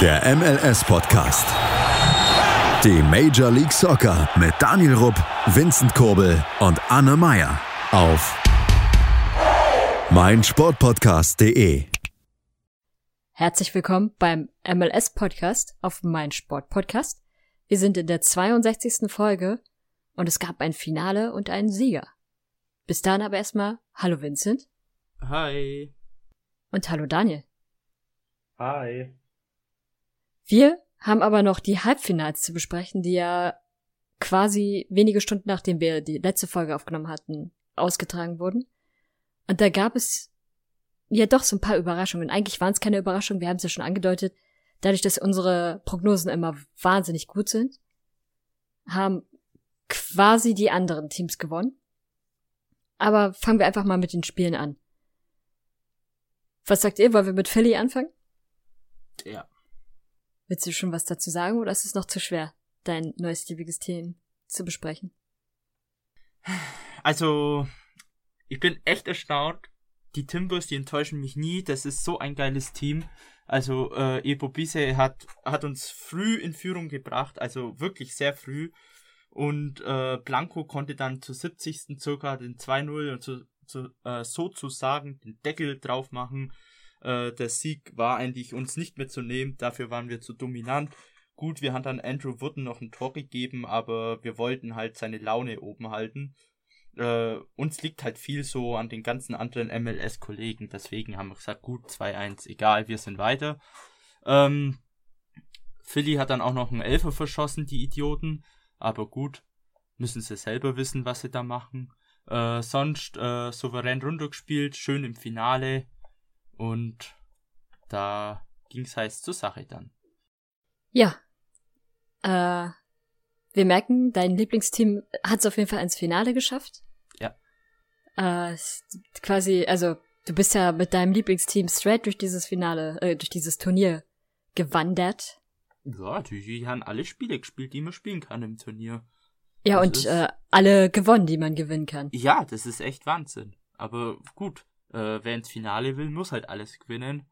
Der MLS-Podcast. Die Major League Soccer mit Daniel Rupp, Vincent Kurbel und Anne Meyer auf meinsportpodcast.de. Herzlich willkommen beim MLS-Podcast auf Mein Sportpodcast. Wir sind in der 62. Folge und es gab ein Finale und einen Sieger. Bis dahin aber erstmal Hallo Vincent. Hi. Und hallo Daniel. Hi. Wir haben aber noch die Halbfinals zu besprechen, die ja quasi wenige Stunden nachdem wir die letzte Folge aufgenommen hatten, ausgetragen wurden. Und da gab es ja doch so ein paar Überraschungen. Eigentlich waren es keine Überraschungen, wir haben es ja schon angedeutet. Dadurch, dass unsere Prognosen immer wahnsinnig gut sind, haben quasi die anderen Teams gewonnen. Aber fangen wir einfach mal mit den Spielen an. Was sagt ihr? Wollen wir mit Philly anfangen? Ja. Willst du schon was dazu sagen oder ist es noch zu schwer, dein neues liebiges Team zu besprechen? Also, ich bin echt erstaunt. Die Timbers, die enttäuschen mich nie. Das ist so ein geiles Team. Also, äh, Epo Bise hat, hat uns früh in Führung gebracht, also wirklich sehr früh. Und äh, Blanco konnte dann zur 70. circa den 2-0 und zu, zu, äh, sozusagen den Deckel drauf machen. Äh, der Sieg war eigentlich uns nicht mehr zu nehmen, dafür waren wir zu dominant. Gut, wir haben dann Andrew Wooden noch ein Tor gegeben, aber wir wollten halt seine Laune oben halten. Äh, uns liegt halt viel so an den ganzen anderen MLS-Kollegen, deswegen haben wir gesagt, gut, 2-1, egal, wir sind weiter. Ähm, Philly hat dann auch noch einen Elfer verschossen, die Idioten, aber gut, müssen sie selber wissen, was sie da machen. Äh, sonst äh, souverän runtergespielt, schön im Finale, und da ging's heiß zur Sache dann. Ja. Äh, wir merken, dein Lieblingsteam hat es auf jeden Fall ins Finale geschafft. Ja. Äh, quasi, also du bist ja mit deinem Lieblingsteam straight durch dieses Finale, äh, durch dieses Turnier gewandert. Ja, die haben alle Spiele gespielt, die man spielen kann im Turnier. Ja, das und äh, alle gewonnen, die man gewinnen kann. Ja, das ist echt Wahnsinn. Aber gut, äh, wer ins Finale will, muss halt alles gewinnen.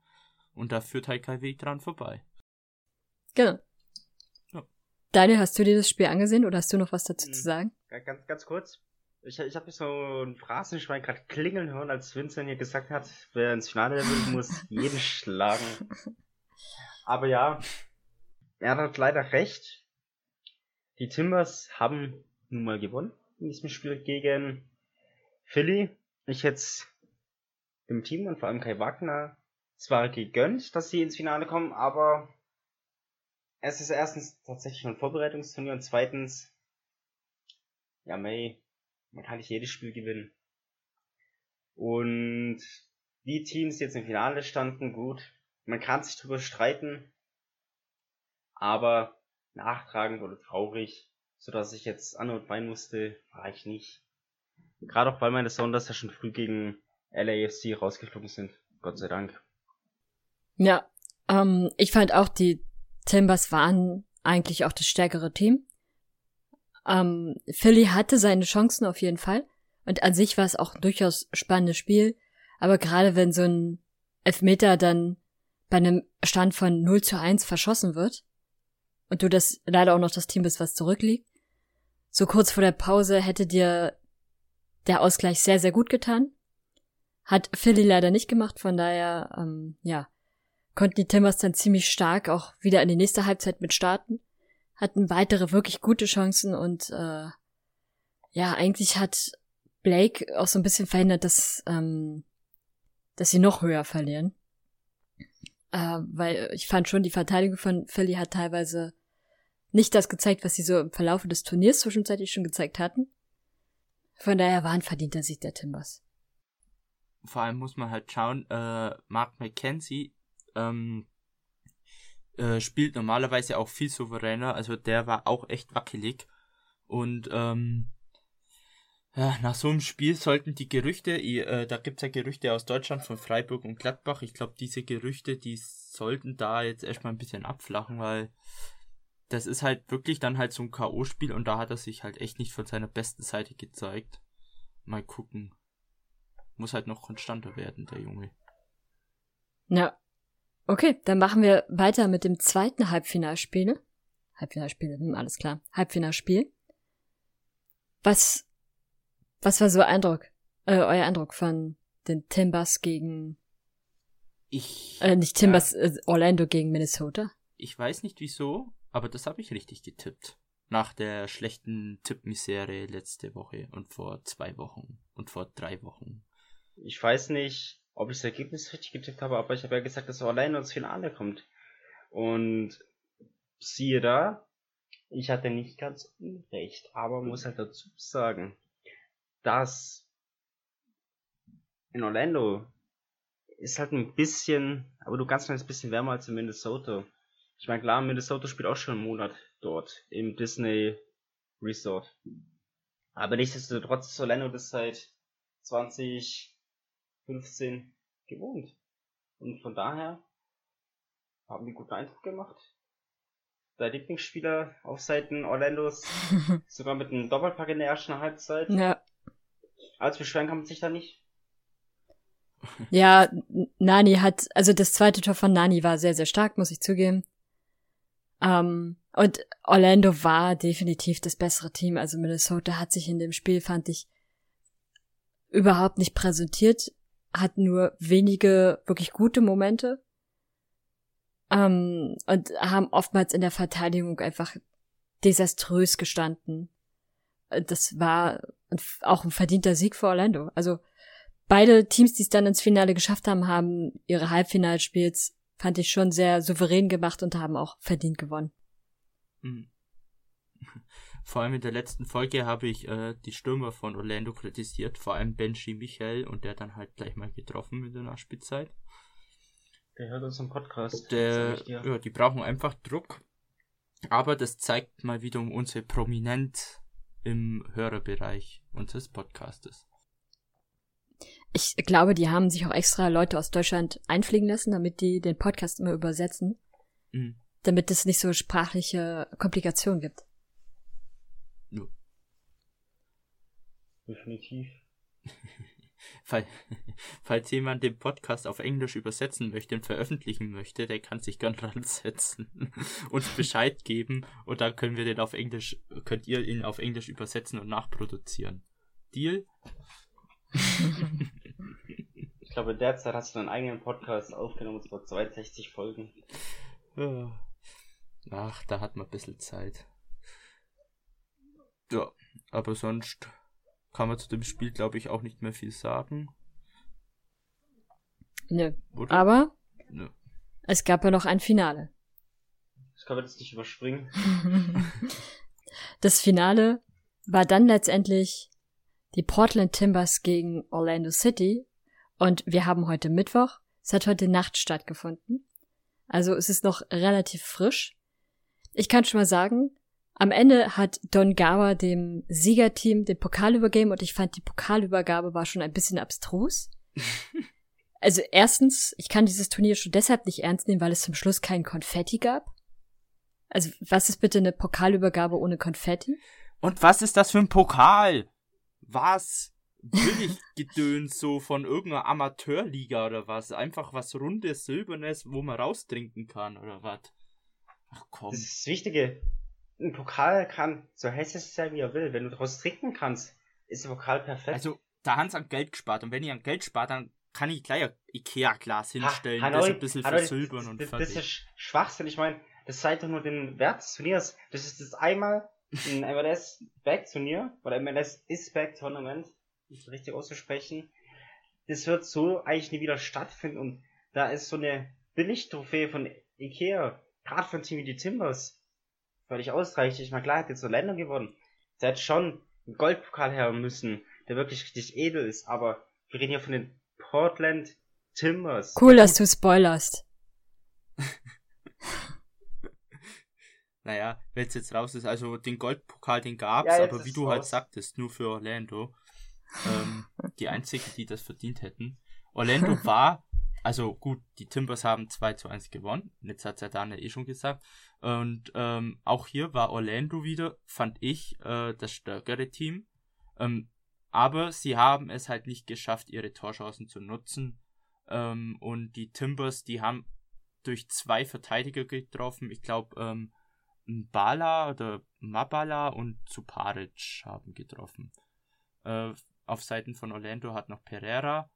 Und da führt halt kein Weg dran vorbei. Genau. Ja. Daniel, hast du dir das Spiel angesehen oder hast du noch was dazu mhm. zu sagen? Ganz, ganz kurz. Ich, ich habe so ein Phrasenschwein gerade klingeln hören, als Vincent hier gesagt hat, wer ins Finale will, muss jeden schlagen. Aber ja, er hat leider recht. Die Timbers haben nun mal gewonnen in diesem Spiel gegen Philly. Ich hätte dem Team und vor allem Kai Wagner zwar gegönnt, dass sie ins Finale kommen, aber es ist erstens tatsächlich ein Vorbereitungsturnier und zweitens, ja, May, man kann nicht jedes Spiel gewinnen. Und die Teams, die jetzt im Finale standen, gut, man kann sich drüber streiten, aber nachtragend oder traurig, so dass ich jetzt an und weinen musste, war ich nicht. Gerade auch weil meine Sounders ja schon früh gegen LAFC rausgeflogen sind. Gott sei Dank. Ja, ähm, ich fand auch, die Timbers waren eigentlich auch das stärkere Team. Ähm, Philly hatte seine Chancen auf jeden Fall. Und an sich war es auch ein durchaus spannendes Spiel. Aber gerade wenn so ein Elfmeter dann bei einem Stand von 0 zu 1 verschossen wird und du das leider auch noch das Team bist, was zurückliegt, so kurz vor der Pause hätte dir der Ausgleich sehr, sehr gut getan. Hat Philly leider nicht gemacht, von daher, ähm, ja, konnten die Timbers dann ziemlich stark auch wieder in die nächste Halbzeit mit starten. Hatten weitere wirklich gute Chancen und äh, ja, eigentlich hat Blake auch so ein bisschen verhindert, dass, ähm, dass sie noch höher verlieren. Äh, weil ich fand schon, die Verteidigung von Philly hat teilweise nicht das gezeigt, was sie so im Verlauf des Turniers zwischenzeitlich schon gezeigt hatten. Von daher war ein verdienter Sieg der Timbers vor allem muss man halt schauen, äh, Mark McKenzie ähm, äh, spielt normalerweise auch viel souveräner, also der war auch echt wackelig. Und ähm, ja, nach so einem Spiel sollten die Gerüchte, äh, da gibt's ja Gerüchte aus Deutschland von Freiburg und Gladbach, ich glaube, diese Gerüchte, die sollten da jetzt erstmal ein bisschen abflachen, weil das ist halt wirklich dann halt so ein K.O.-Spiel und da hat er sich halt echt nicht von seiner besten Seite gezeigt. Mal gucken muss halt noch konstanter werden, der Junge. Ja. Okay, dann machen wir weiter mit dem zweiten Halbfinalspiel. Halbfinalspiel, hm, alles klar. Halbfinalspiel. Was, was war so Eindruck, äh, euer Eindruck von den Timbers gegen, Ich. äh, nicht Timbers, äh, Orlando gegen Minnesota? Ich weiß nicht wieso, aber das habe ich richtig getippt. Nach der schlechten Tippmisere letzte Woche und vor zwei Wochen und vor drei Wochen. Ich weiß nicht, ob ich das Ergebnis richtig getippt habe, aber ich habe ja gesagt, dass Orlando ins Finale kommt. Und siehe da, ich hatte nicht ganz unrecht, aber muss halt dazu sagen, dass in Orlando ist halt ein bisschen, aber du ganz kleines bisschen wärmer als in Minnesota. Ich meine, klar, Minnesota spielt auch schon einen Monat dort im Disney Resort. Aber nichtsdestotrotz ist Orlando das seit 2015 gewohnt. Und von daher haben die guten Eindruck gemacht. Der Lieblingsspieler auf Seiten Orlandos sogar mit einem Doppelpack in der ersten Halbzeit. Ja. Als beschweren kann man sich da nicht. Ja, Nani hat, also das zweite Tor von Nani war sehr, sehr stark, muss ich zugeben. Ähm, und Orlando war definitiv das bessere Team. Also Minnesota hat sich in dem Spiel, fand ich, überhaupt nicht präsentiert, hat nur wenige wirklich gute Momente. Ähm, und haben oftmals in der Verteidigung einfach desaströs gestanden. Äh, Das war auch ein verdienter Sieg für Orlando. Also beide Teams, die es dann ins Finale geschafft haben, haben ihre Halbfinalspiels, fand ich schon sehr souverän gemacht und haben auch verdient gewonnen. Mhm. Vor allem in der letzten Folge habe ich äh, die Stürmer von Orlando kritisiert, vor allem Benji Michael und der dann halt gleich mal getroffen in der Nachspielzeit. Der hört uns im Podcast. Der, ja, die brauchen einfach Druck. Aber das zeigt mal wieder um unsere Prominenz im Hörerbereich unseres Podcastes. Ich glaube, die haben sich auch extra Leute aus Deutschland einfliegen lassen, damit die den Podcast immer übersetzen, Mhm. damit es nicht so sprachliche Komplikationen gibt. Definitiv. Fall, falls jemand den Podcast auf Englisch übersetzen möchte und veröffentlichen möchte, der kann sich gern dran setzen, uns Bescheid geben und dann können wir den auf Englisch, könnt ihr ihn auf Englisch übersetzen und nachproduzieren. Deal? Ich glaube, derzeit hast du deinen eigenen Podcast aufgenommen, es war 62 Folgen. Ach, da hat man ein bisschen Zeit. Ja, aber sonst kann man zu dem Spiel, glaube ich, auch nicht mehr viel sagen. Nö. Oder? Aber Nö. es gab ja noch ein Finale. Das kann man jetzt nicht überspringen. Das Finale war dann letztendlich die Portland Timbers gegen Orlando City und wir haben heute Mittwoch. Es hat heute Nacht stattgefunden. Also es ist noch relativ frisch. Ich kann schon mal sagen, am Ende hat Don Gawa dem Siegerteam den Pokal übergeben und ich fand die Pokalübergabe war schon ein bisschen abstrus. Also erstens, ich kann dieses Turnier schon deshalb nicht ernst nehmen, weil es zum Schluss kein Konfetti gab. Also was ist bitte eine Pokalübergabe ohne Konfetti? Und was ist das für ein Pokal? Was? Billig Gedöns so von irgendeiner Amateurliga oder was? Einfach was rundes, silbernes, wo man raustrinken kann oder was? Ach komm. Das ist das Wichtige. Ein Pokal kann so hässlich sein, wie er will. Wenn du daraus trinken kannst, ist der Pokal perfekt. Also, da haben sie an Geld gespart. Und wenn ich an Geld spart, dann kann ich gleich ein Ikea-Glas hinstellen, Ha- das Hanoi- ein bisschen Hanoi, versilbern das, und das, fertig. das ist Sch- Schwachsinn. Ich meine, das zeigt doch nur den Wert des Turniers. Das ist das einmal ein MLS Back Turnier oder MLS Is Back Tournament, um es richtig auszusprechen. Das wird so eigentlich nie wieder stattfinden und da ist so eine Billigtrophäe von Ikea, gerade für ein Team wie die Timbers, völlig ausreichend. Ich meine, klar hat jetzt so Länder gewonnen. Der hätte schon einen Goldpokal her müssen, der wirklich richtig edel ist, aber wir reden hier von den Portland Timbers. Cool, dass du spoilerst. Naja, wenn es jetzt raus ist, also den Goldpokal, den gab's, Ja, aber wie du halt raus. sagtest, nur für Orlando. ähm, die einzigen, die das verdient hätten. Orlando war, also gut, die Timbers haben 2 zu 1 gewonnen. Jetzt hat ja Daniel eh schon gesagt. Und ähm, auch hier war Orlando wieder, fand ich, äh, das stärkere Team. Ähm, aber sie haben es halt nicht geschafft, ihre Torchancen zu nutzen. Ähm, und die Timbers, die haben durch zwei Verteidiger getroffen. Ich glaube, ähm, Bala oder Mabala und Zuparic haben getroffen. Äh, auf Seiten von Orlando hat noch Pereira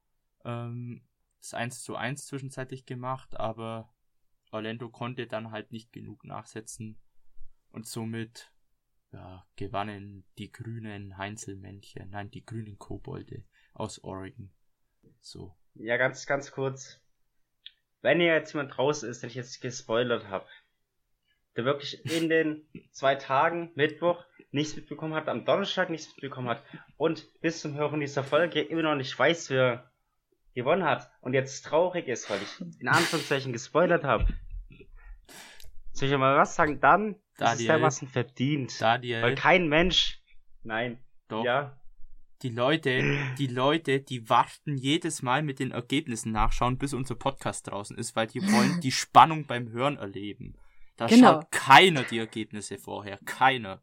ähm, das 1 zu 1 zwischenzeitlich gemacht, aber Orlando konnte dann halt nicht genug nachsetzen und somit ja, gewannen die grünen Heinzelmännchen, nein, die grünen Kobolde aus Oregon. So. Ja, ganz, ganz kurz. Wenn ihr jetzt jemand raus ist, den ich jetzt gespoilert habe, der wirklich in den zwei Tagen, Mittwoch, nichts mitbekommen hat, am Donnerstag nichts mitbekommen hat und bis zum Hören dieser Folge immer noch nicht weiß, wer gewonnen hat und jetzt traurig ist, weil ich in Anführungszeichen gespoilert habe. Soll ich mal was sagen? Dann Daniel, ist es dermaßen verdient. Daniel, Weil kein Mensch, nein, doch, ja, die Leute, die Leute, die warten jedes Mal mit den Ergebnissen nachschauen, bis unser Podcast draußen ist, weil die wollen die Spannung beim Hören erleben. Da Genau. schaut keiner die Ergebnisse vorher. Keiner.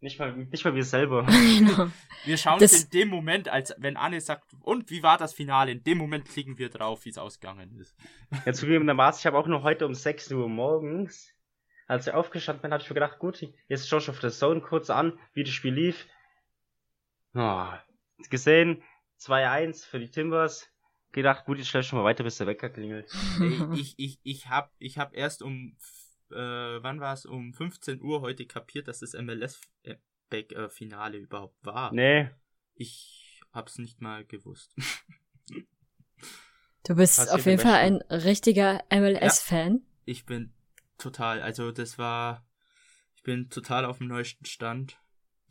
Nicht mal, nicht mal wir selber. genau. Wir schauen Das- es in dem Moment, als wenn Anne sagt, und wie war das Finale? In dem Moment klicken wir drauf, wie es ausgegangen ist. Ja, zugegebenermaßen, ich habe auch nur heute um 6 Uhr morgens, als ich aufgestanden bin, habe ich mir gedacht, gut, jetzt schaue ich auf der Zone kurz an, wie das Spiel lief. Oh, gesehen, 2-1 für die Timbers. Gedacht, gut, ich stelle schon mal weiter, bis der Wecker klingelt. Ich, ich, ich hab, ich hab erst um, äh, wann war es? Um 15 Uhr heute kapiert, dass das MLS-Finale überhaupt war. Nee, Ich hab's nicht mal gewusst. Du bist Passiert auf jeden Fall ein richtiger MLS-Fan. Ich bin total, also das war, ich bin total auf dem neuesten Stand.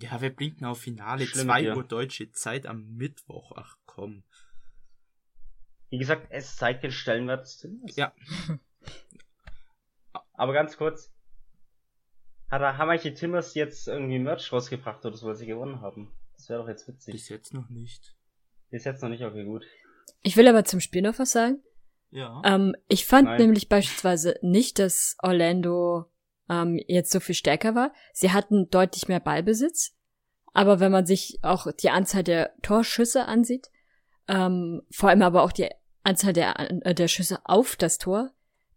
Ja, wer bringt denn auf Finale? Schlimm 2 mit dir. Uhr deutsche Zeit am Mittwoch. Ach komm. wie gesagt, es zeigt den Stellenwert des. Ja. Aber ganz kurz, hat, er- die Timbers jetzt irgendwie Merch rausgebracht oder so, weil sie gewonnen haben? Das wäre doch jetzt witzig. Bis jetzt noch nicht. Ist jetzt noch nicht okay, gut. Ich will aber zum Spiel noch was sagen. Ja. Ähm, ich fand Nein. nämlich beispielsweise nicht, dass Orlando ähm, jetzt so viel stärker war. Sie hatten deutlich mehr Ballbesitz. Aber wenn man sich auch die Anzahl der Torschüsse ansieht, ähm, vor allem aber auch die Anzahl der, äh, der Schüsse auf das Tor,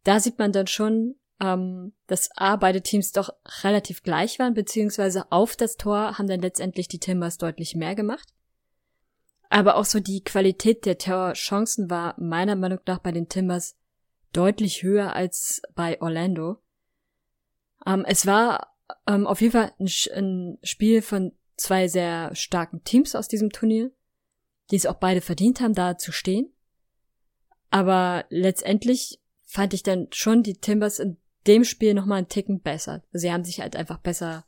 da sieht man dann schon, ähm, dass A, beide Teams doch relativ gleich waren, beziehungsweise auf das Tor haben dann letztendlich die Timbers deutlich mehr gemacht. Aber auch so die Qualität der Torchancen war meiner Meinung nach bei den Timbers deutlich höher als bei Orlando. Ähm, es war ähm, auf jeden Fall ein, ein Spiel von zwei sehr starken Teams aus diesem Turnier, die es auch beide verdient haben, da zu stehen. Aber letztendlich fand ich dann schon die Timbers in dem Spiel nochmal einen Ticken besser. Sie haben sich halt einfach besser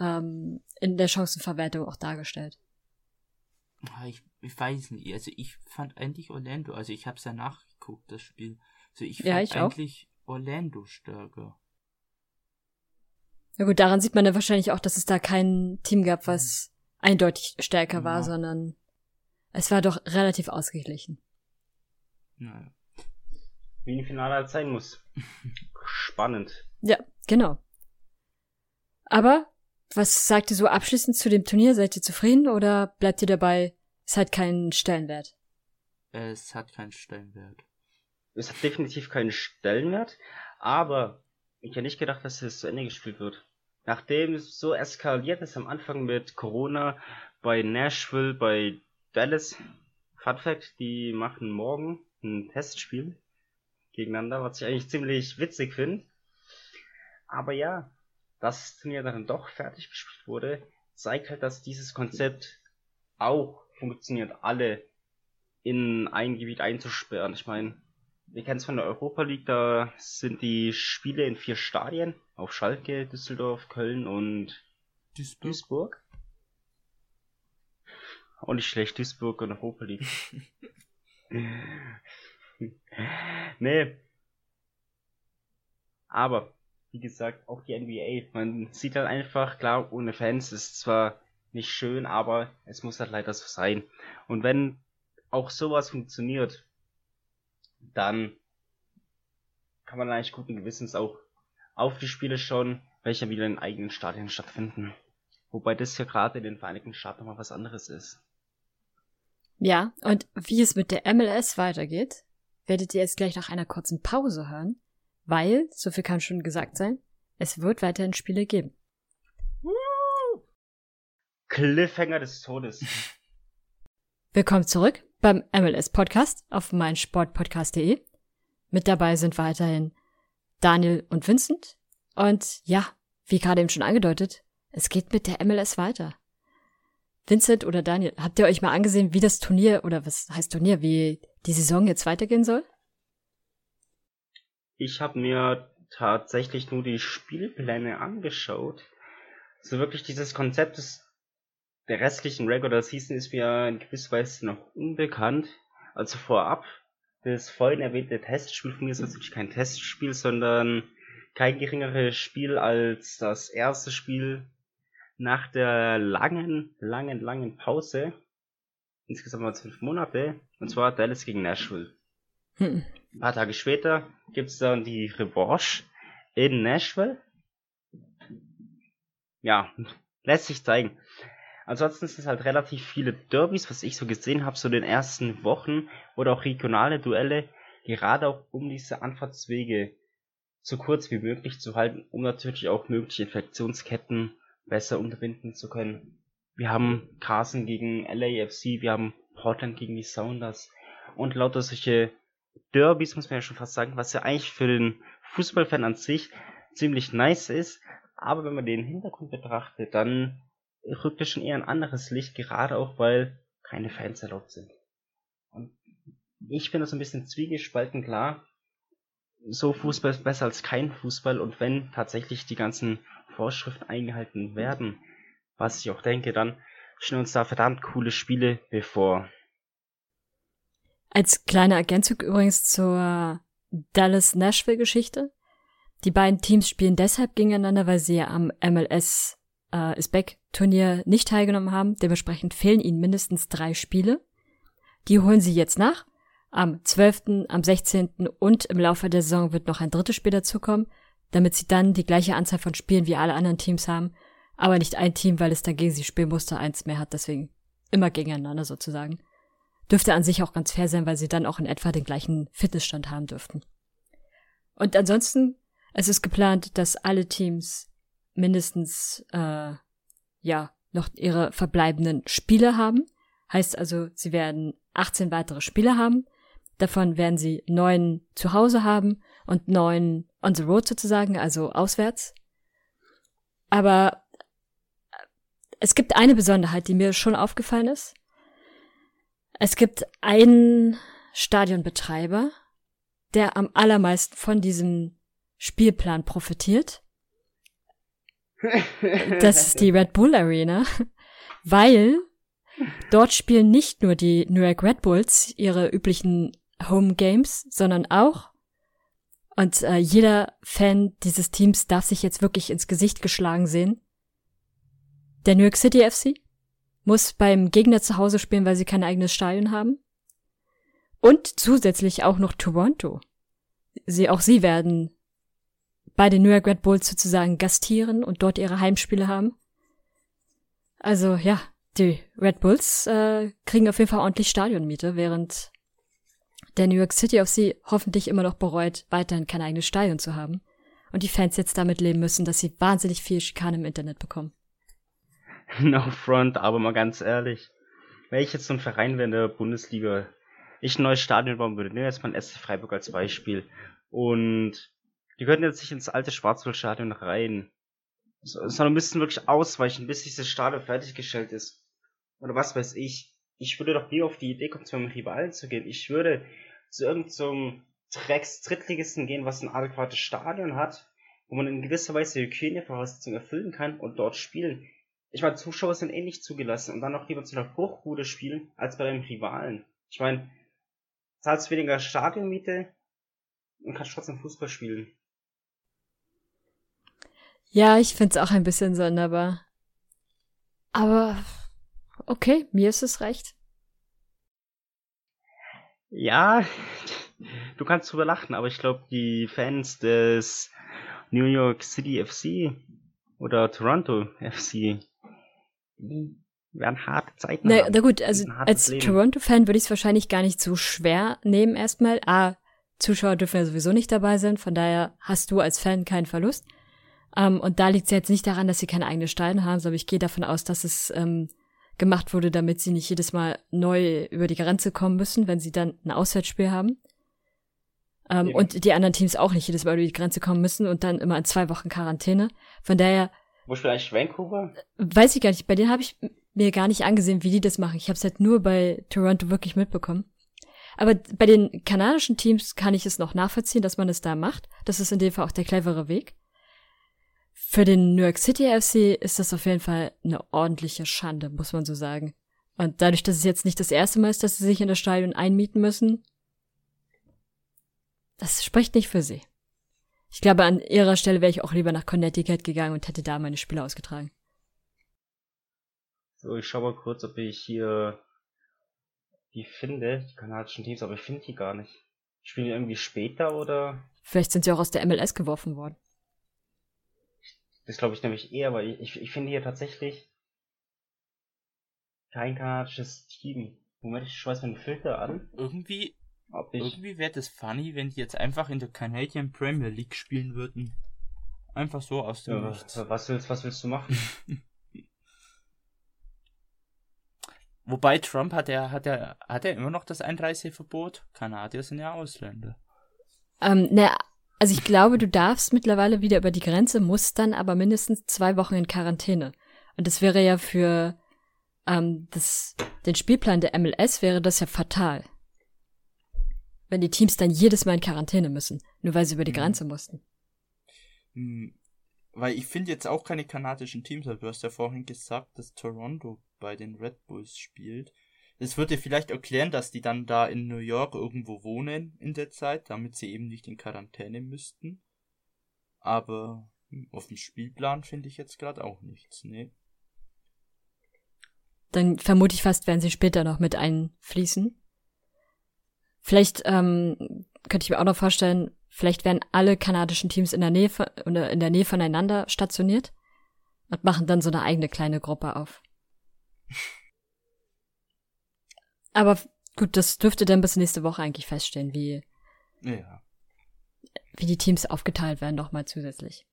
ähm, in der Chancenverwertung auch dargestellt. Ah, Ich, ich weiß nicht. Also ich fand eigentlich Orlando, also ich hab's ja nachgeguckt, das Spiel. Also ich fand Ja, ich auch. eigentlich Orlando stärker. Ja gut, daran sieht man dann wahrscheinlich auch, dass es da kein Team gab, was eindeutig stärker war, Ja. sondern es war doch relativ ausgeglichen. Naja. Wie ein Finale halt sein muss. Spannend. Ja, genau. Aber was sagt ihr so abschließend zu dem Turnier? Seid ihr zufrieden oder bleibt ihr dabei? Es hat keinen Stellenwert. Es hat keinen Stellenwert. Es hat definitiv keinen Stellenwert, aber ich hätte nicht gedacht, dass es zu Ende gespielt wird. Nachdem es so eskaliert ist am Anfang mit Corona bei Nashville, bei Dallas, Fun Fact, die machen morgen ein Testspiel gegeneinander, was ich eigentlich ziemlich witzig finde. Aber ja, dass das Turnier dann doch fertig gespielt wurde, zeigt halt, dass dieses Konzept auch funktioniert, alle in ein Gebiet einzusperren. Ich meine, wir kennen es von der Europa League, da sind die Spiele in vier Stadien auf Schalke, Düsseldorf, Köln und Duisburg? Duisburg. Auch nicht schlecht, Duisburg und Europa League. nee. Aber, wie gesagt, auch die NBA, man sieht halt einfach, klar, ohne Fans ist zwar nicht schön, aber es muss halt leider so sein. Und wenn auch sowas funktioniert, dann kann man eigentlich guten Gewissens auch auf die Spiele schauen, welche wieder in eigenen Stadien stattfinden. Wobei das ja gerade in den Vereinigten Staaten nochmal was anderes ist. Ja, und wie es mit der MLS weitergeht, werdet ihr jetzt gleich nach einer kurzen Pause hören, weil, so viel kann schon gesagt sein, es wird weiterhin Spiele geben. Cliffhanger des Todes. Willkommen zurück beim MLS Podcast auf meinsportpodcast.de. Mit dabei sind weiterhin Daniel und Vincent. Und ja, wie gerade eben schon angedeutet, es geht mit der MLS weiter. Vincent oder Daniel, habt ihr euch mal angesehen, wie das Turnier oder was heißt Turnier, wie die Saison jetzt weitergehen soll? Ich habe mir tatsächlich nur die Spielpläne angeschaut. So wirklich dieses Konzept des, der restlichen Regular Season ist mir in gewisser Weise noch unbekannt. Also vorab, das vorhin erwähnte Testspiel von mir ist natürlich kein Testspiel, sondern kein geringeres Spiel als das erste Spiel nach der langen, langen, langen Pause. Insgesamt mal zwölf Monate. Und zwar Dallas gegen Nashville. Hm. Ein paar Tage später gibt's dann die Revanche in Nashville. Ja, lässt sich zeigen. Ansonsten sind es halt relativ viele Derbys, was ich so gesehen habe, so in den ersten Wochen oder auch regionale Duelle, gerade auch um diese Anfahrtswege so kurz wie möglich zu halten, um natürlich auch mögliche Infektionsketten besser unterbinden zu können. Wir haben Carson gegen LAFC, wir haben Portland gegen die Sounders. Und lauter solche Derbys, muss man ja schon fast sagen, was ja eigentlich für den Fußballfan an sich ziemlich nice ist, aber wenn man den Hintergrund betrachtet, dann rückt es schon eher ein anderes Licht, gerade auch weil keine Fans erlaubt sind. Und ich bin da so ein bisschen zwiegespalten, klar, so Fußball ist besser als kein Fußball. Und wenn tatsächlich die ganzen Vorschriften eingehalten werden, was ich auch denke, dann stehen uns da verdammt coole Spiele bevor. Als kleine Ergänzung übrigens zur Dallas-Nashville-Geschichte. Die beiden Teams spielen deshalb gegeneinander, weil sie ja am MLS äh, is Back Turnier nicht teilgenommen haben. Dementsprechend fehlen ihnen mindestens drei Spiele. Die holen sie jetzt nach am 12., am 16. und im Laufe der Saison wird noch ein drittes Spiel dazukommen, damit sie dann die gleiche Anzahl von Spielen wie alle anderen Teams haben, aber nicht ein Team, weil es dagegen sie Spielmuster eins mehr hat, deswegen immer gegeneinander sozusagen. Dürfte an sich auch ganz fair sein, weil sie dann auch in etwa den gleichen Fitnessstand haben dürften. Und ansonsten, es ist geplant, dass alle Teams mindestens äh, ja noch ihre verbleibenden Spiele haben. Heißt also, sie werden 18 weitere Spiele haben Davon werden sie neun zu Hause haben und neun on the road sozusagen, also auswärts. Aber es gibt eine Besonderheit, die mir schon aufgefallen ist. Es gibt einen Stadionbetreiber, der am allermeisten von diesem Spielplan profitiert. Das ist die Red Bull Arena, weil dort spielen nicht nur die New York Red Bulls ihre üblichen Home Games, sondern auch, und äh, jeder Fan dieses Teams darf sich jetzt wirklich ins Gesicht geschlagen sehen, der New York City FC muss beim Gegner zu Hause spielen, weil sie kein eigenes Stadion haben. Und zusätzlich auch noch Toronto. Sie, auch sie werden bei den New York Red Bulls sozusagen gastieren und dort ihre Heimspiele haben. Also ja, die Red Bulls äh, kriegen auf jeden Fall ordentlich Stadionmiete, während der New York City auf sie hoffentlich immer noch bereut, weiterhin kein eigenes Stadion zu haben. Und die Fans jetzt damit leben müssen, dass sie wahnsinnig viel Schikane im Internet bekommen. No front, aber mal ganz ehrlich. Wenn ich jetzt so ein Verein wäre in der Bundesliga, ich ein neues Stadion bauen würde, nehmen wir jetzt mal ein SC Freiburg als Beispiel. Und die könnten jetzt nicht ins alte Schwarzwaldstadion rein. Sondern müssten wirklich ausweichen, bis dieses Stadion fertiggestellt ist. Oder was weiß ich ich würde doch nie auf die Idee kommen, zu einem Rivalen zu gehen. Ich würde zu irgendeinem Drecks Drittligisten gehen, was ein adäquates Stadion hat, wo man in gewisser Weise Hygienevoraussetzungen erfüllen kann und dort spielen. Ich meine, Zuschauer sind eh nicht zugelassen und dann noch lieber zu einer Bruchbude spielen, als bei einem Rivalen. Ich meine, zahlst weniger Stadionmiete und kannst trotzdem Fußball spielen. Ja, ich find's auch ein bisschen sonderbar. Aber Okay, mir ist es recht. Ja, du kannst drüber lachen, aber ich glaube, die Fans des New York City FC oder Toronto FC, werden harte Zeiten. Na, haben. na gut, also als. Toronto-Fan würde ich es wahrscheinlich gar nicht so schwer nehmen erstmal. A, Zuschauer dürfen ja sowieso nicht dabei sein, von daher hast du als Fan keinen Verlust. Ähm, und da liegt es jetzt nicht daran, dass sie keine eigene Steine haben, sondern ich gehe davon aus, dass es ähm, gemacht wurde, damit sie nicht jedes Mal neu über die Grenze kommen müssen, wenn sie dann ein Auswärtsspiel haben. Ähm, Eben. und die anderen Teams auch nicht jedes Mal über die Grenze kommen müssen und dann immer in zwei Wochen Quarantäne. Von daher Wo spielt eigentlich Vancouver? weiß ich gar nicht. Bei denen habe ich mir gar nicht angesehen, wie die das machen. Ich habe es halt nur bei Toronto wirklich mitbekommen. Aber bei den kanadischen Teams kann ich es noch nachvollziehen, dass man es da macht. Das ist in dem Fall auch der clevere Weg. Für den New York City FC ist das auf jeden Fall eine ordentliche Schande, muss man so sagen. Und dadurch, dass es jetzt nicht das erste Mal ist, dass sie sich in das Stadion einmieten müssen, das spricht nicht für sie. Ich glaube, an ihrer Stelle wäre ich auch lieber nach Connecticut gegangen und hätte da meine Spiele ausgetragen. So, ich schau mal kurz, ob ich hier die finde, die kanadischen Teams, aber ich finde die gar nicht. Spielen die irgendwie später oder? Vielleicht sind sie auch aus der MLS geworfen worden. Das glaube ich nämlich eher, weil ich, ich, ich finde hier tatsächlich kein kanadisches Team. Moment, ich schmeiß meinen Filter an, Irgendwie, ich. irgendwie wäre das funny, wenn die jetzt einfach in der Canadian Premier League spielen würden. Einfach so aus dem Ja, Nichts. was willst, was willst du machen? Wobei Trump hat er, hat er, hat er immer noch das Einreiseverbot? Kanadier sind ja Ausländer. Ähm, ne, also ich glaube, du darfst mittlerweile wieder über die Grenze, musst dann aber mindestens zwei Wochen in Quarantäne. Und das wäre ja für ähm, das, den Spielplan der MLS wäre das ja fatal. Wenn die Teams dann jedes Mal in Quarantäne müssen, nur weil sie über die Mhm. Grenze mussten. Hm, Weil ich finde jetzt auch keine kanadischen Teams, aber du hast ja vorhin gesagt, dass Toronto bei den Red Bulls spielt. Das würde vielleicht erklären, dass die dann da in New York irgendwo wohnen in der Zeit, damit sie eben nicht in Quarantäne müssten. Aber hm, auf dem Spielplan finde ich jetzt gerade auch nichts, ne? Dann vermute ich fast, werden sie später noch mit einfließen. Vielleicht ähm, könnte ich mir auch noch vorstellen, vielleicht werden alle kanadischen Teams in der Nähe von, oder in der Nähe voneinander stationiert und machen dann so eine eigene kleine Gruppe auf. Aber gut, das dürfte dann bis nächste Woche eigentlich feststehen, wie, Ja. wie die Teams aufgeteilt werden, nochmal zusätzlich.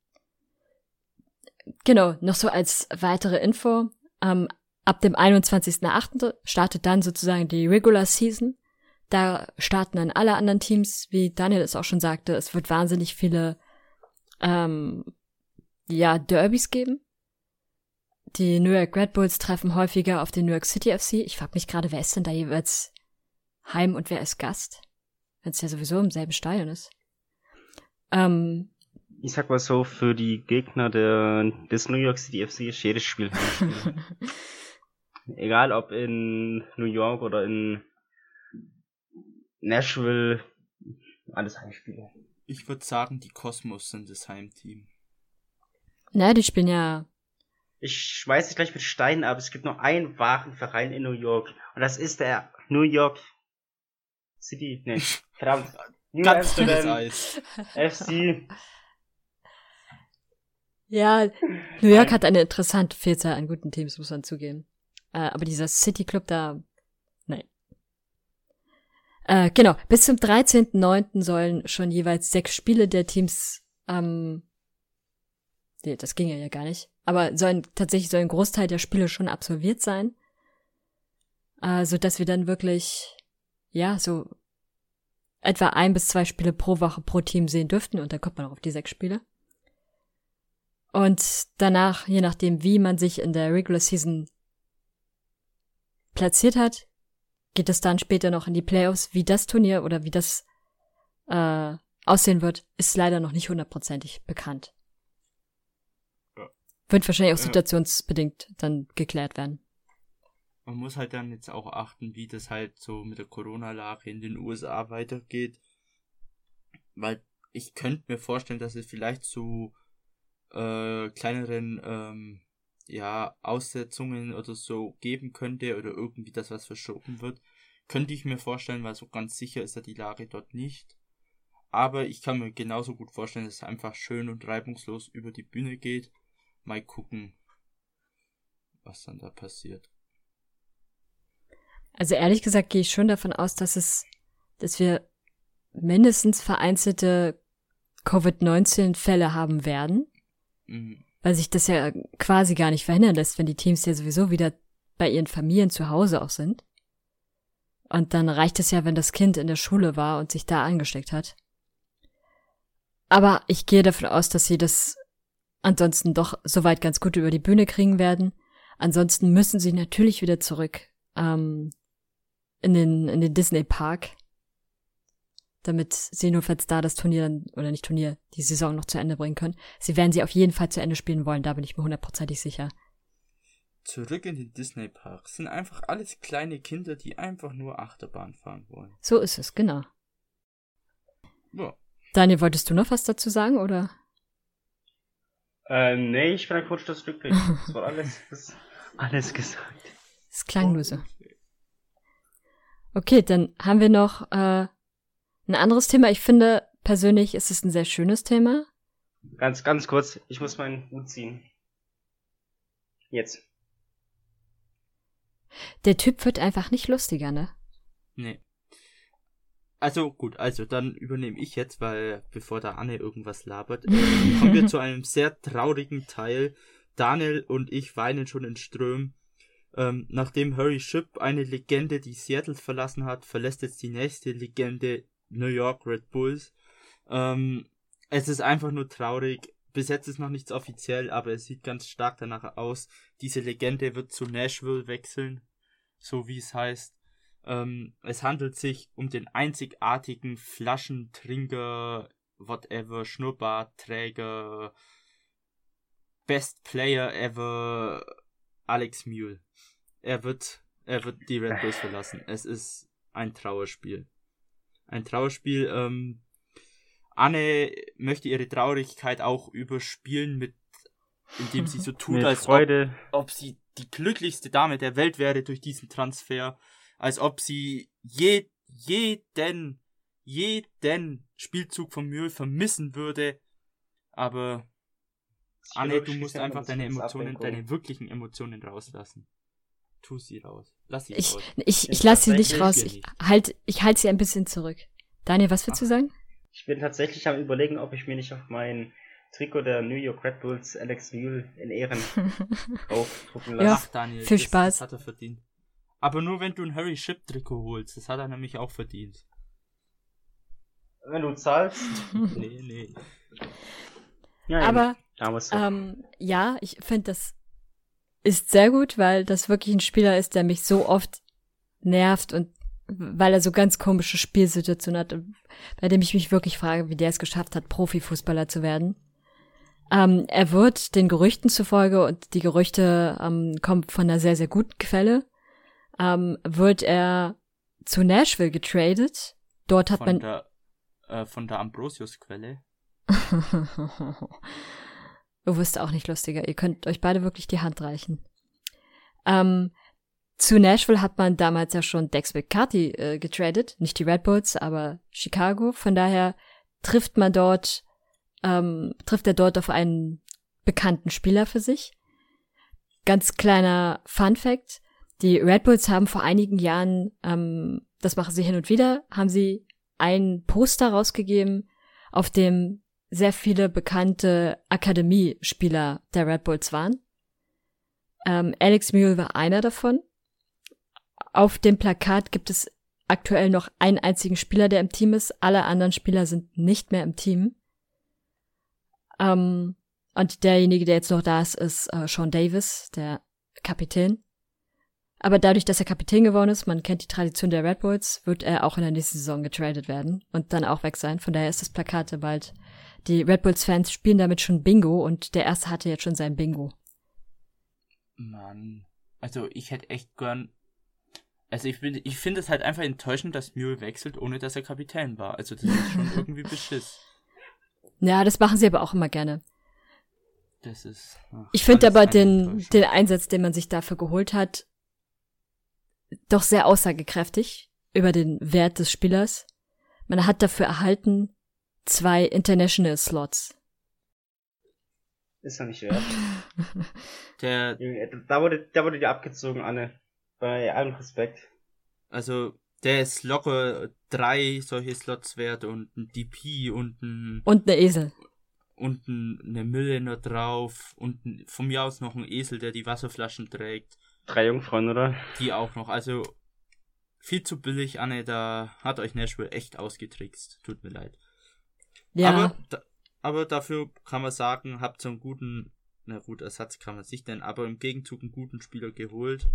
Genau, noch so als weitere Info. Ähm, ab dem 21.08. startet dann sozusagen die Regular Season. Da starten dann alle anderen Teams, wie Daniel es auch schon sagte, es wird wahnsinnig viele ähm, ja, Derbys geben. Die New York Red Bulls treffen häufiger auf den New York City FC. Ich frage mich gerade, wer ist denn da jeweils Heim und wer ist Gast? Wenn es ja sowieso im selben Stadion ist. Ähm, Ich sag mal so, für die Gegner der, des New York City FC ist jedes Spiel Heimspiel. Egal ob in New York oder in Nashville, alles Heimspiele. Ich würde sagen, die Cosmos sind das Heimteam. na, die spielen ja Ich schmeiß dich gleich mit Steinen ab. Es gibt nur einen wahren Verein in New York. Und das ist der New York City. Nee, verdammt. New Ganz dünnes Amsterdam Eis. FC. Ja, New York hat eine interessante Vielzahl an guten Teams, muss man zugeben. Äh, aber dieser City Club da. Äh, genau, bis zum 13.09. sollen schon jeweils sechs Spiele der Teams, ähm, nee, das ging ja, gar nicht, aber sollen tatsächlich soll ein Großteil der Spiele schon absolviert sein, äh, so dass wir dann wirklich, ja, so etwa ein bis zwei Spiele pro Woche pro Team sehen dürften und dann kommt man auch auf die sechs Spiele. Und danach, je nachdem, wie man sich in der Regular Season platziert hat, geht es dann später noch in die Playoffs. Wie das Turnier oder wie das äh, aussehen wird, ist leider noch nicht hundertprozentig bekannt. Ja. Wird wahrscheinlich auch situationsbedingt dann geklärt werden. Man muss halt dann jetzt auch achten, wie das halt so mit der Corona-Lage in den USA weitergeht. Weil ich könnte mir vorstellen, dass es vielleicht zu äh, kleineren ähm, ja, Aussetzungen oder so geben könnte oder irgendwie das, was verschoben wird. Könnte ich mir vorstellen, weil so ganz sicher ist ja die Lage dort nicht. Aber ich kann mir genauso gut vorstellen, dass es einfach schön und reibungslos über die Bühne geht. Mal gucken, was dann da passiert. Also ehrlich gesagt gehe ich schon davon aus, dass es, dass wir mindestens vereinzelte Covid-19-Fälle haben werden, Mhm. Weil sich das ja quasi gar nicht verhindern lässt, wenn die Teams ja sowieso wieder bei ihren Familien zu Hause auch sind. Und dann reicht es ja, wenn das Kind in der Schule war und sich da angesteckt hat. Aber ich gehe davon aus, dass sie das ansonsten doch soweit ganz gut über die Bühne kriegen werden. Ansonsten müssen sie natürlich wieder zurück ähm, in den in den Disney Park, damit sie nur falls da das Turnier dann oder nicht Turnier die Saison noch zu Ende bringen können. Sie werden sie auf jeden Fall zu Ende spielen wollen, da bin ich mir hundertprozentig sicher. Zurück in den Disney Park sind einfach alles kleine Kinder, die einfach nur Achterbahn fahren wollen. So ist es, genau. Ja. Daniel, wolltest du noch was dazu sagen oder? Äh, nee, ich bin ein Coach das glücklich. Das war alles, das alles gesagt. Es klang nur so. Okay, dann haben wir noch äh, ein anderes Thema. Ich finde persönlich ist es ein sehr schönes Thema. Ganz, ganz kurz, ich muss meinen Hut ziehen. Jetzt. Der Typ wird einfach nicht lustiger, ne? Nee. Also gut, also dann übernehme ich jetzt, weil bevor da Anne irgendwas labert, äh, kommen wir zu einem sehr traurigen Teil. Daniel und ich weinen schon in Strömen. Ähm, nachdem Harry Ship eine Legende, die Seattle verlassen hat, verlässt jetzt die nächste Legende New York Red Bulls. Ähm, es ist einfach nur traurig. Bis jetzt ist noch nichts offiziell, aber es sieht ganz stark danach aus. Diese Legende wird zu Nashville wechseln, so wie es heißt. Ähm, es handelt sich um den einzigartigen Flaschentrinker, whatever, Schnurrbartträger, Best Player ever, Alex Mule. Er wird, er wird die Red Bulls verlassen. Es ist ein Trauerspiel. Ein Trauerspiel, ähm, Anne möchte ihre Traurigkeit auch überspielen mit, indem sie so tut, als ob, ob sie die glücklichste Dame der Welt wäre durch diesen Transfer, als ob sie je, jeden, jeden Spielzug von Mühl vermissen würde. Aber Anne, du musst einfach deine Emotionen, deine wirklichen Emotionen rauslassen. Tu sie raus. Lass sie Ich, raus. ich, ich Ich lasse sie nicht raus. Ich halt, ich halte sie ein bisschen zurück. Daniel, was willst du sagen? Ich bin tatsächlich am überlegen, ob ich mir nicht auf mein Trikot der New York Red Bulls Alex Mule in Ehren aufdrucken Ja. lasse. Ach, Daniel, viel das, Spaß. Das hat er verdient. Aber nur wenn du ein Harry Ship Trikot holst. Das hat er nämlich auch verdient. Wenn du zahlst. Nee, nee. Ja, Aber ähm, ja, ich finde das ist sehr gut, weil das wirklich ein Spieler ist, der mich so oft nervt und weil er so ganz komische Spielsituationen hat, bei dem ich mich wirklich frage, wie der es geschafft hat, Profifußballer zu werden. Ähm, er wird den Gerüchten zufolge, und die Gerüchte ähm, kommen von einer sehr, sehr guten Quelle, ähm, wird er zu Nashville getradet. Dort hat Von man der, äh, von der Ambrosius-Quelle. Du wirst auch nicht lustiger. Ihr könnt euch beide wirklich die Hand reichen. Ähm, zu Nashville hat man damals ja schon Dex McCarthy äh, getradet. Nicht die Red Bulls, aber Chicago. Von daher trifft man dort, ähm, trifft er dort auf einen bekannten Spieler für sich. Ganz kleiner Fun Fact. Die Red Bulls haben vor einigen Jahren, ähm, das machen sie hin und wieder, haben sie ein Poster rausgegeben, auf dem sehr viele bekannte Akademiespieler der Red Bulls waren. Ähm, Alex Mule war einer davon. Auf dem Plakat gibt es aktuell noch einen einzigen Spieler, der im Team ist. Alle anderen Spieler sind nicht mehr im Team. Ähm, und derjenige, der jetzt noch da ist, ist äh, Sean Davis, der Kapitän. Aber dadurch, dass er Kapitän geworden ist, man kennt die Tradition der Red Bulls, wird er auch in der nächsten Saison getradet werden und dann auch weg sein. Von daher ist das Plakat bald. Die Red Bulls-Fans spielen damit schon Bingo und der erste hatte jetzt schon sein Bingo. Mann. Also ich hätte echt gern. Also ich bin, ich finde es halt einfach enttäuschend, dass Mule wechselt, ohne dass er Kapitän war. Also das ist schon irgendwie beschiss. Ja, das machen sie aber auch immer gerne. Das ist. ach, Ich finde aber den, den Einsatz, den man sich dafür geholt hat, doch sehr aussagekräftig über den Wert des Spielers. Man hat dafür erhalten zwei International Slots. Ist ja nicht wert. Der, Da wurde, da wurde dir abgezogen, Anne. Bei allem Respekt. Also, der ist locker drei solche Slots wert und ein DP und ein. Und eine Esel. Und ein, eine Mülle noch drauf und ein, von mir aus noch ein Esel, der die Wasserflaschen trägt. Drei Jungfrauen, oder? Die auch noch. Also, viel zu billig, Anne, da hat euch Nashville echt ausgetrickst. Tut mir leid. Ja. Aber, aber dafür kann man sagen, habt so einen guten, na gut, Ersatz kann man sich denn, aber im Gegenzug einen guten Spieler geholt.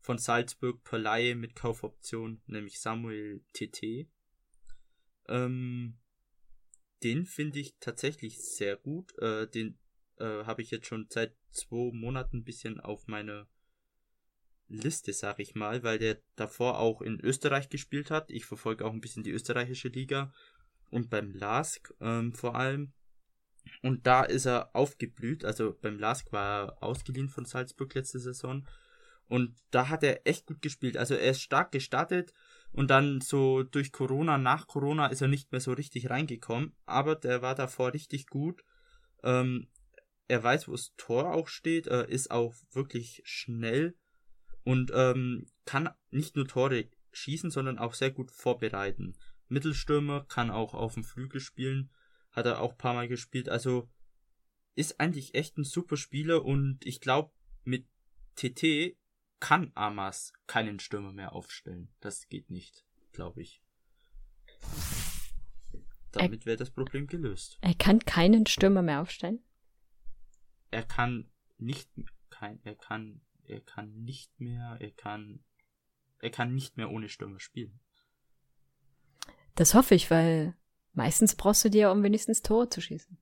Von Salzburg per Laie mit Kaufoption, nämlich Samuel TT. Ähm, den finde ich tatsächlich sehr gut. Äh, den äh, habe ich jetzt schon seit zwei Monaten ein bisschen auf meiner Liste, sag ich mal, weil der davor auch in Österreich gespielt hat. Ich verfolge auch ein bisschen die österreichische Liga und beim Lask ähm, vor allem. Und da ist er aufgeblüht. Also beim Lask war er ausgeliehen von Salzburg letzte Saison. Und da hat er echt gut gespielt. Also er ist stark gestartet und dann so durch Corona, nach Corona ist er nicht mehr so richtig reingekommen. Aber der war davor richtig gut. Ähm, er weiß, wo das Tor auch steht, er ist auch wirklich schnell und ähm, kann nicht nur Tore schießen, sondern auch sehr gut vorbereiten. Mittelstürmer kann auch auf dem Flügel spielen, hat er auch ein paar Mal gespielt, also ist eigentlich echt ein super Spieler und ich glaube, mit TT kann Amas keinen Stürmer mehr aufstellen. Das geht nicht, glaube ich. Damit wäre das Problem gelöst. Er kann keinen Stürmer mehr aufstellen? Er kann nicht kein er kann er kann nicht mehr, er kann, er kann nicht mehr ohne Stürmer spielen. Das hoffe ich, weil meistens brauchst du dir, um wenigstens Tore zu schießen.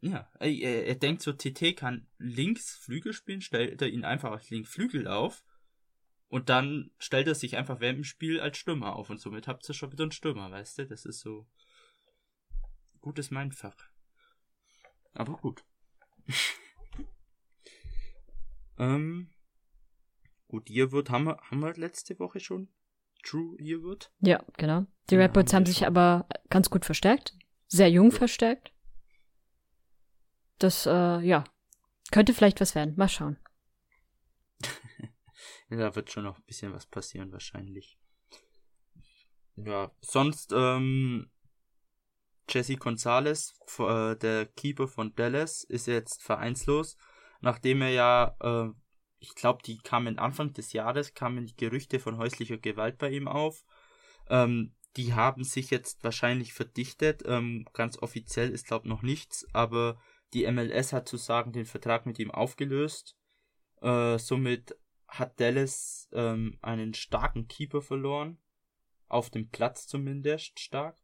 Ja, er, er denkt so, TT kann links Flügel spielen, stellt er ihn einfach als links Flügel auf und dann stellt er sich einfach während dem Spiel als Stürmer auf und somit habt ihr schon wieder einen Stürmer, weißt du? Das ist so gutes Mindfach. Aber gut. Ähm, gut, Yearwood haben wir, haben wir letzte Woche schon. True Yearwood. Ja, genau. Die ja, Redbirds haben, sich aber ganz gut verstärkt. Sehr jung ja. verstärkt. Das, äh, ja, könnte vielleicht was werden. Mal schauen. da wird schon noch ein bisschen was passieren, wahrscheinlich. Ja, sonst, ähm, Jesse Gonzalez, äh, der Keeper von Dallas, ist jetzt vereinslos nachdem er ja, äh, ich glaube, die kamen Anfang des Jahres, kamen Gerüchte von häuslicher Gewalt bei ihm auf. Ähm, die haben sich jetzt wahrscheinlich verdichtet. Ähm, ganz offiziell ist, glaube noch nichts, aber die MLS hat zu sagen den Vertrag mit ihm aufgelöst. Äh, somit hat Dallas ähm, einen starken Keeper verloren. Auf dem Platz zumindest stark.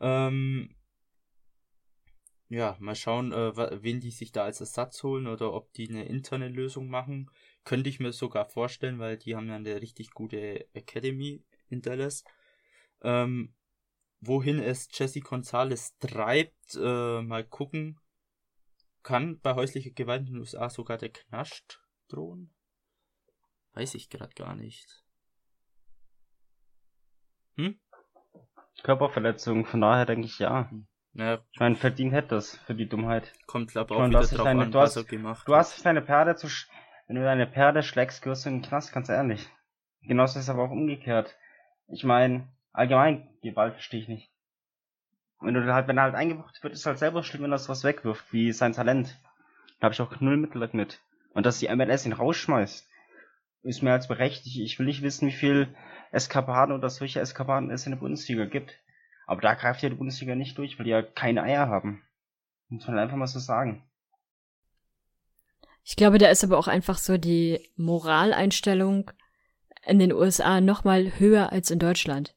Ähm, ja, mal schauen, äh, wen die sich da als Ersatz holen oder ob die eine interne Lösung machen. Könnte ich mir sogar vorstellen, weil die haben ja eine richtig gute Academy in Dallas. Ähm, wohin es Jesse Gonzalez treibt, äh, mal gucken. Kann bei häuslicher Gewalt in den USA sogar der Knascht drohen? Weiß ich gerade gar nicht. Hm? Körperverletzung, von daher denke ich ja. Hm. Ja. Ich meine, verdient hätte das für die Dummheit. Kommt glaube auch wieder drauf deine, an, du hast, was er gemacht Du hast deine Perde zu, wenn du deine Perde schlägst, gehörst du in den Knast, ganz ehrlich. Genauso ist es aber auch umgekehrt. Ich meine, allgemein Gewalt verstehe ich nicht. Wenn du halt, wenn er halt eingebracht wird, ist halt selber schlimm, wenn er sowas wegwirft, wie sein Talent. Da habe ich auch null Mitleid mit. Und dass die MLS ihn rausschmeißt, ist mehr als berechtigt. Ich will nicht wissen, wie viel Eskapaden oder solche Eskapaden es in der Bundesliga gibt. Aber da greift ja die Bundesliga nicht durch, weil die ja keine Eier haben. Muss man einfach mal so sagen. Ich glaube, da ist aber auch einfach so die Moraleinstellung in den USA noch mal höher als in Deutschland.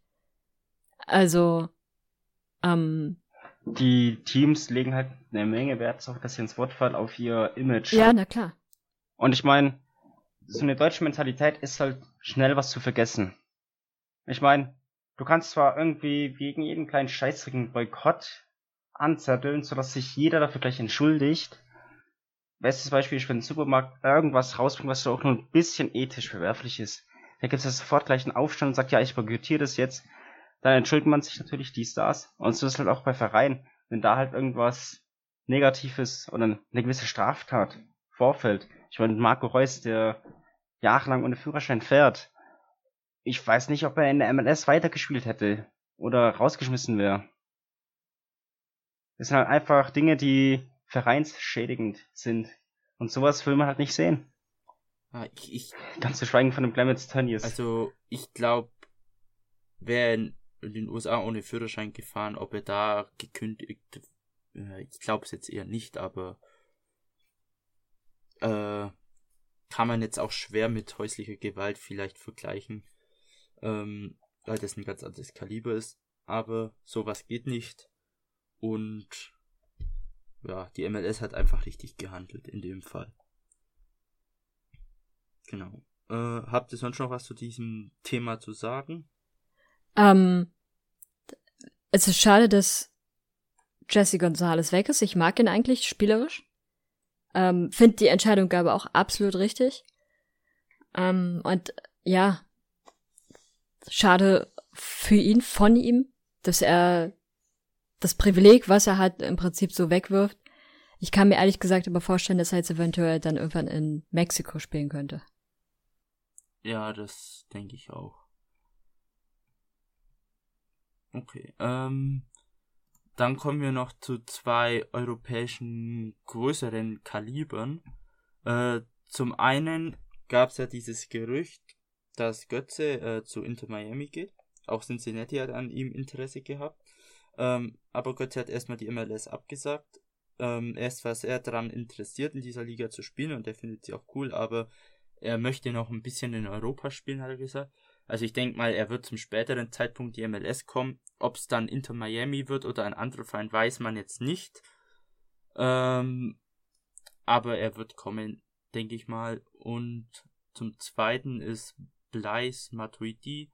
Also, ähm, die Teams legen halt eine Menge Wert darauf, dass sie ins Wort fallen, auf ihr Image. Ja, na klar. Und ich meine, so eine deutsche Mentalität ist halt schnell was zu vergessen. Ich meine, Du kannst zwar irgendwie gegen jeden kleinen Scheißdreck einen Boykott anzetteln, sodass sich jeder dafür gleich entschuldigt. Bestes Beispiel ist, wenn ein Supermarkt irgendwas rausbringt, was so auch nur ein bisschen ethisch verwerflich ist. Da gibt es sofort gleich einen Aufstand und sagt, ja, ich boykottiere das jetzt. Dann entschuldigt man sich natürlich die Stars. Und so ist es halt auch bei Vereinen. Wenn da halt irgendwas Negatives oder eine gewisse Straftat vorfällt. Ich meine, Marco Reus, der jahrelang ohne Führerschein fährt, ich weiß nicht, ob er in der MLS weitergespielt hätte oder rausgeschmissen wäre. Das sind halt einfach Dinge, die vereinsschädigend sind. Und sowas will man halt nicht sehen. Ja, ich, ich, Ganz zu schweigen von dem Clemens Tönnies. also, ich glaube, wäre in, in den USA ohne Führerschein gefahren, ob er da gekündigt, äh, ich glaube es jetzt eher nicht, aber äh, kann man jetzt auch schwer mit häuslicher Gewalt vielleicht vergleichen, ähm, weil das ein ganz anderes Kaliber ist. Aber sowas geht nicht. Und ja, die MLS hat einfach richtig gehandelt in dem Fall. Genau. Äh, habt ihr sonst noch was zu diesem Thema zu sagen? Ähm, es ist schade, dass Jesse Gonzalez weg ist. Ich mag ihn eigentlich spielerisch. Ähm, Finde die Entscheidung aber auch absolut richtig. Ähm, und ja, schade für ihn, von ihm, dass er das Privileg, was er hat, im Prinzip so wegwirft. Ich kann mir ehrlich gesagt aber vorstellen, dass er jetzt eventuell dann irgendwann in Mexiko spielen könnte. Ja, das denke ich auch. Okay, ähm, dann kommen wir noch zu zwei europäischen größeren Kalibern. Äh, zum einen gab es ja dieses Gerücht, dass Götze äh, zu Inter Miami geht. Auch Cincinnati hat an ihm Interesse gehabt. Ähm, aber Götze hat erstmal die MLS abgesagt. Ähm, er ist zwar sehr daran interessiert, in dieser Liga zu spielen und er findet sie auch cool, aber er möchte noch ein bisschen in Europa spielen, hat er gesagt. Also ich denke mal, er wird zum späteren Zeitpunkt die MLS kommen. Ob es dann Inter Miami wird oder ein anderer Verein, weiß man jetzt nicht. Ähm, aber er wird kommen, denke ich mal. Und zum Zweiten ist Blaise Matuidi,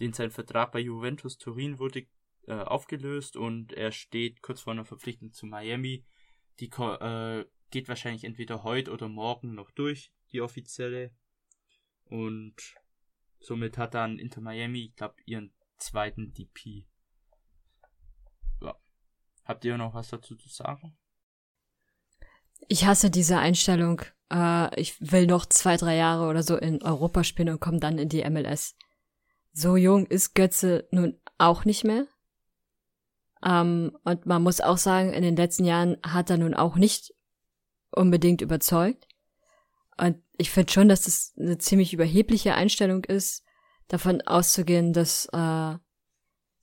den sein Vertrag bei Juventus Turin wurde äh, aufgelöst und er steht kurz vor einer Verpflichtung zu Miami. Die äh, geht wahrscheinlich entweder heute oder morgen noch durch, die offizielle. Und somit hat dann Inter Miami, ich glaube, ihren zweiten DP. Ja. Habt ihr noch was dazu zu sagen? Ich hasse diese Einstellung. Äh, ich will noch zwei, drei Jahre oder so in Europa spielen und komme dann in die MLS. So jung ist Götze nun auch nicht mehr. Ähm, und man muss auch sagen, in den letzten Jahren hat er nun auch nicht unbedingt überzeugt. Und ich finde schon, dass das eine ziemlich überhebliche Einstellung ist, davon auszugehen, dass, äh,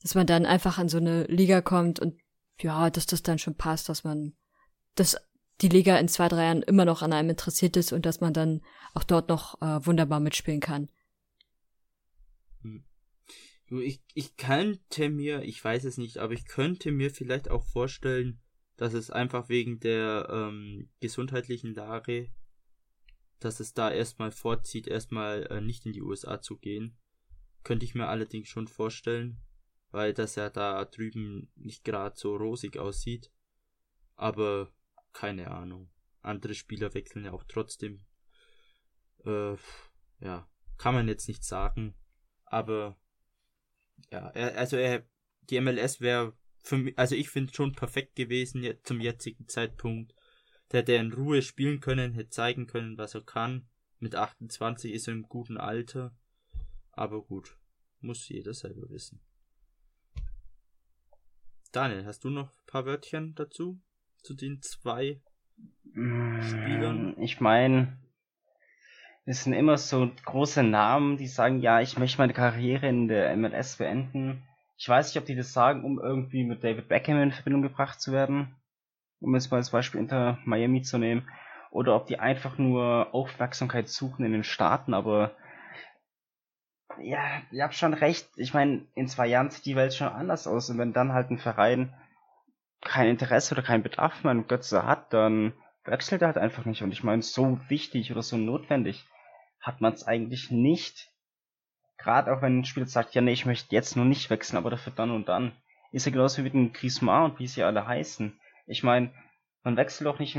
dass man dann einfach an so eine Liga kommt und ja, dass das dann schon passt, dass man, dass die Liga in zwei, drei Jahren immer noch an einem interessiert ist und dass man dann auch dort noch äh, wunderbar mitspielen kann. Hm. Ich, ich könnte mir, ich weiß es nicht, aber ich könnte mir vielleicht auch vorstellen, dass es einfach wegen der ähm, gesundheitlichen Lage, dass es da erstmal vorzieht, erstmal äh, nicht in die USA zu gehen. Könnte ich mir allerdings schon vorstellen, weil das ja da drüben nicht gerade so rosig aussieht. Aber keine Ahnung. Andere Spieler wechseln ja auch trotzdem. Äh, ja, kann man jetzt nicht sagen. Aber ja, also er, die MLS wäre für mich, also ich finde schon perfekt gewesen zum jetzigen Zeitpunkt. Der hätte in Ruhe spielen können, hätte zeigen können, was er kann. Mit 28 ist er im guten Alter. Aber gut, muss jeder selber wissen. Daniel, hast du noch ein paar Wörtchen dazu? Zu den zwei Spielern? Mm, Ich meine, es sind immer so große Namen, die sagen, ja, ich möchte meine Karriere in der MLS beenden. Ich weiß nicht, ob die das sagen, um irgendwie mit David Beckham in Verbindung gebracht zu werden. Um jetzt mal als Beispiel Inter Miami zu nehmen. Oder ob die einfach nur Aufmerksamkeit suchen in den Staaten, aber ja, ihr habt schon recht. Ich meine, in zwei Jahren sieht die Welt schon anders aus. Und wenn dann halt ein Verein kein Interesse oder keinen Bedarf mehr an Götze hat, dann wechselt er halt einfach nicht. Und ich meine, so wichtig oder so notwendig hat man es eigentlich nicht. Gerade auch wenn ein Spieler sagt, ja nee, ich möchte jetzt nur nicht wechseln, aber dafür dann und dann. Ist ja genauso wie mit dem Griezmann und wie sie alle heißen. Ich meine, man wechselt doch nicht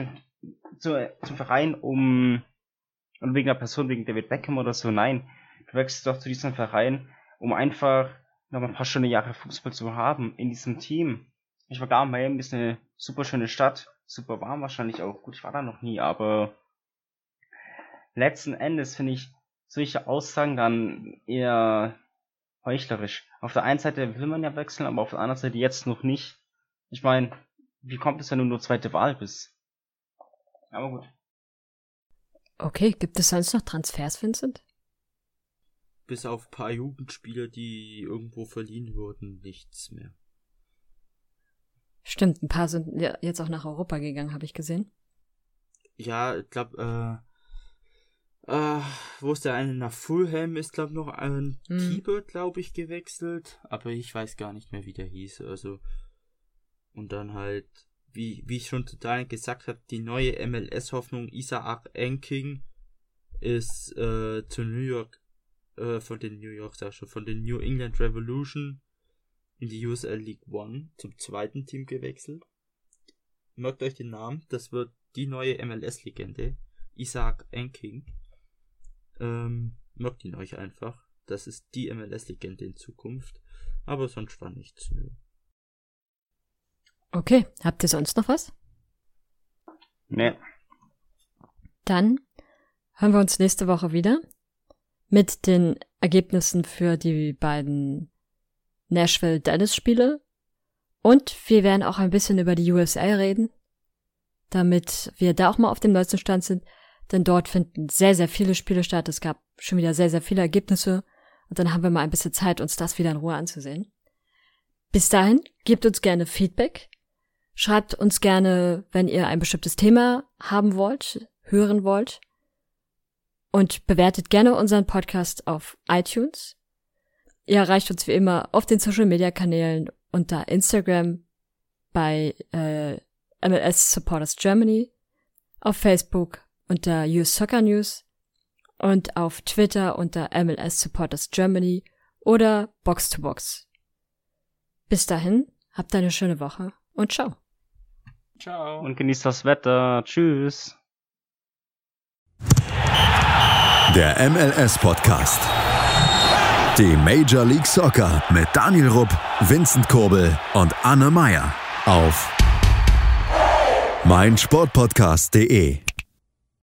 zu, zum Verein um, um wegen einer Person, wegen David Beckham oder so. Nein, du wechselst doch zu diesem Verein, um einfach noch ein paar schöne Jahre Fußball zu haben in diesem Team. Ich war gar Miami ist eine super schöne Stadt, super warm wahrscheinlich auch. Gut, ich war da noch nie, aber letzten Endes finde ich, solche Aussagen dann eher heuchlerisch. Auf der einen Seite will man ja wechseln, aber auf der anderen Seite jetzt noch nicht. Ich meine, wie kommt es, wenn du nur zweite Wahl bist? Aber gut. Okay, gibt es sonst noch Transfers, Vincent? Bis auf ein paar Jugendspieler, die irgendwo verliehen wurden, nichts mehr. Stimmt, ein paar sind ja jetzt auch nach Europa gegangen, habe ich gesehen. Ja, ich glaube, äh, äh, wo ist der eine nach Fulham ist, glaube noch ein Hm. Keeper, glaube ich, gewechselt, aber ich weiß gar nicht mehr, wie der hieß. Also und dann halt, wie wie ich schon total gesagt habe, die neue MLS-Hoffnung Isaac Enking ist äh, zu New York, äh, von den New York, sag ich schon, von den New England Revolution in die USL League One zum zweiten Team gewechselt. Merkt euch den Namen, das wird die neue MLS-Legende, Isaac Enking. Ähm, merkt ihn euch einfach. Das ist die MLS-Legende in Zukunft. Aber sonst war nichts. Nö. Okay, habt ihr sonst noch was? Nee. Dann hören wir uns nächste Woche wieder mit den Ergebnissen für die beiden Nashville Dallas Spiele und wir werden auch ein bisschen über die USA reden, damit wir da auch mal auf dem neuesten Stand sind, denn dort finden sehr, sehr viele Spiele statt. Es gab schon wieder sehr, sehr viele Ergebnisse und dann haben wir mal ein bisschen Zeit, uns das wieder in Ruhe anzusehen. Bis dahin, gebt uns gerne Feedback. Schreibt uns gerne, wenn ihr ein bestimmtes Thema haben wollt, hören wollt. Und bewertet gerne unseren Podcast auf iTunes. Ihr erreicht uns wie immer auf den Social Media Kanälen unter Instagram bei äh, MLS Supporters Germany, auf Facebook unter US Soccer News und auf Twitter unter MLS Supporters Germany oder Box to Box. Bis dahin, habt eine schöne Woche und ciao. Ciao. Und genießt das Wetter. Tschüss. Der MLS Podcast. Die Major League Soccer mit Daniel Rupp, Vincent Kurbel und Anne Meyer auf meinsportpodcast.de.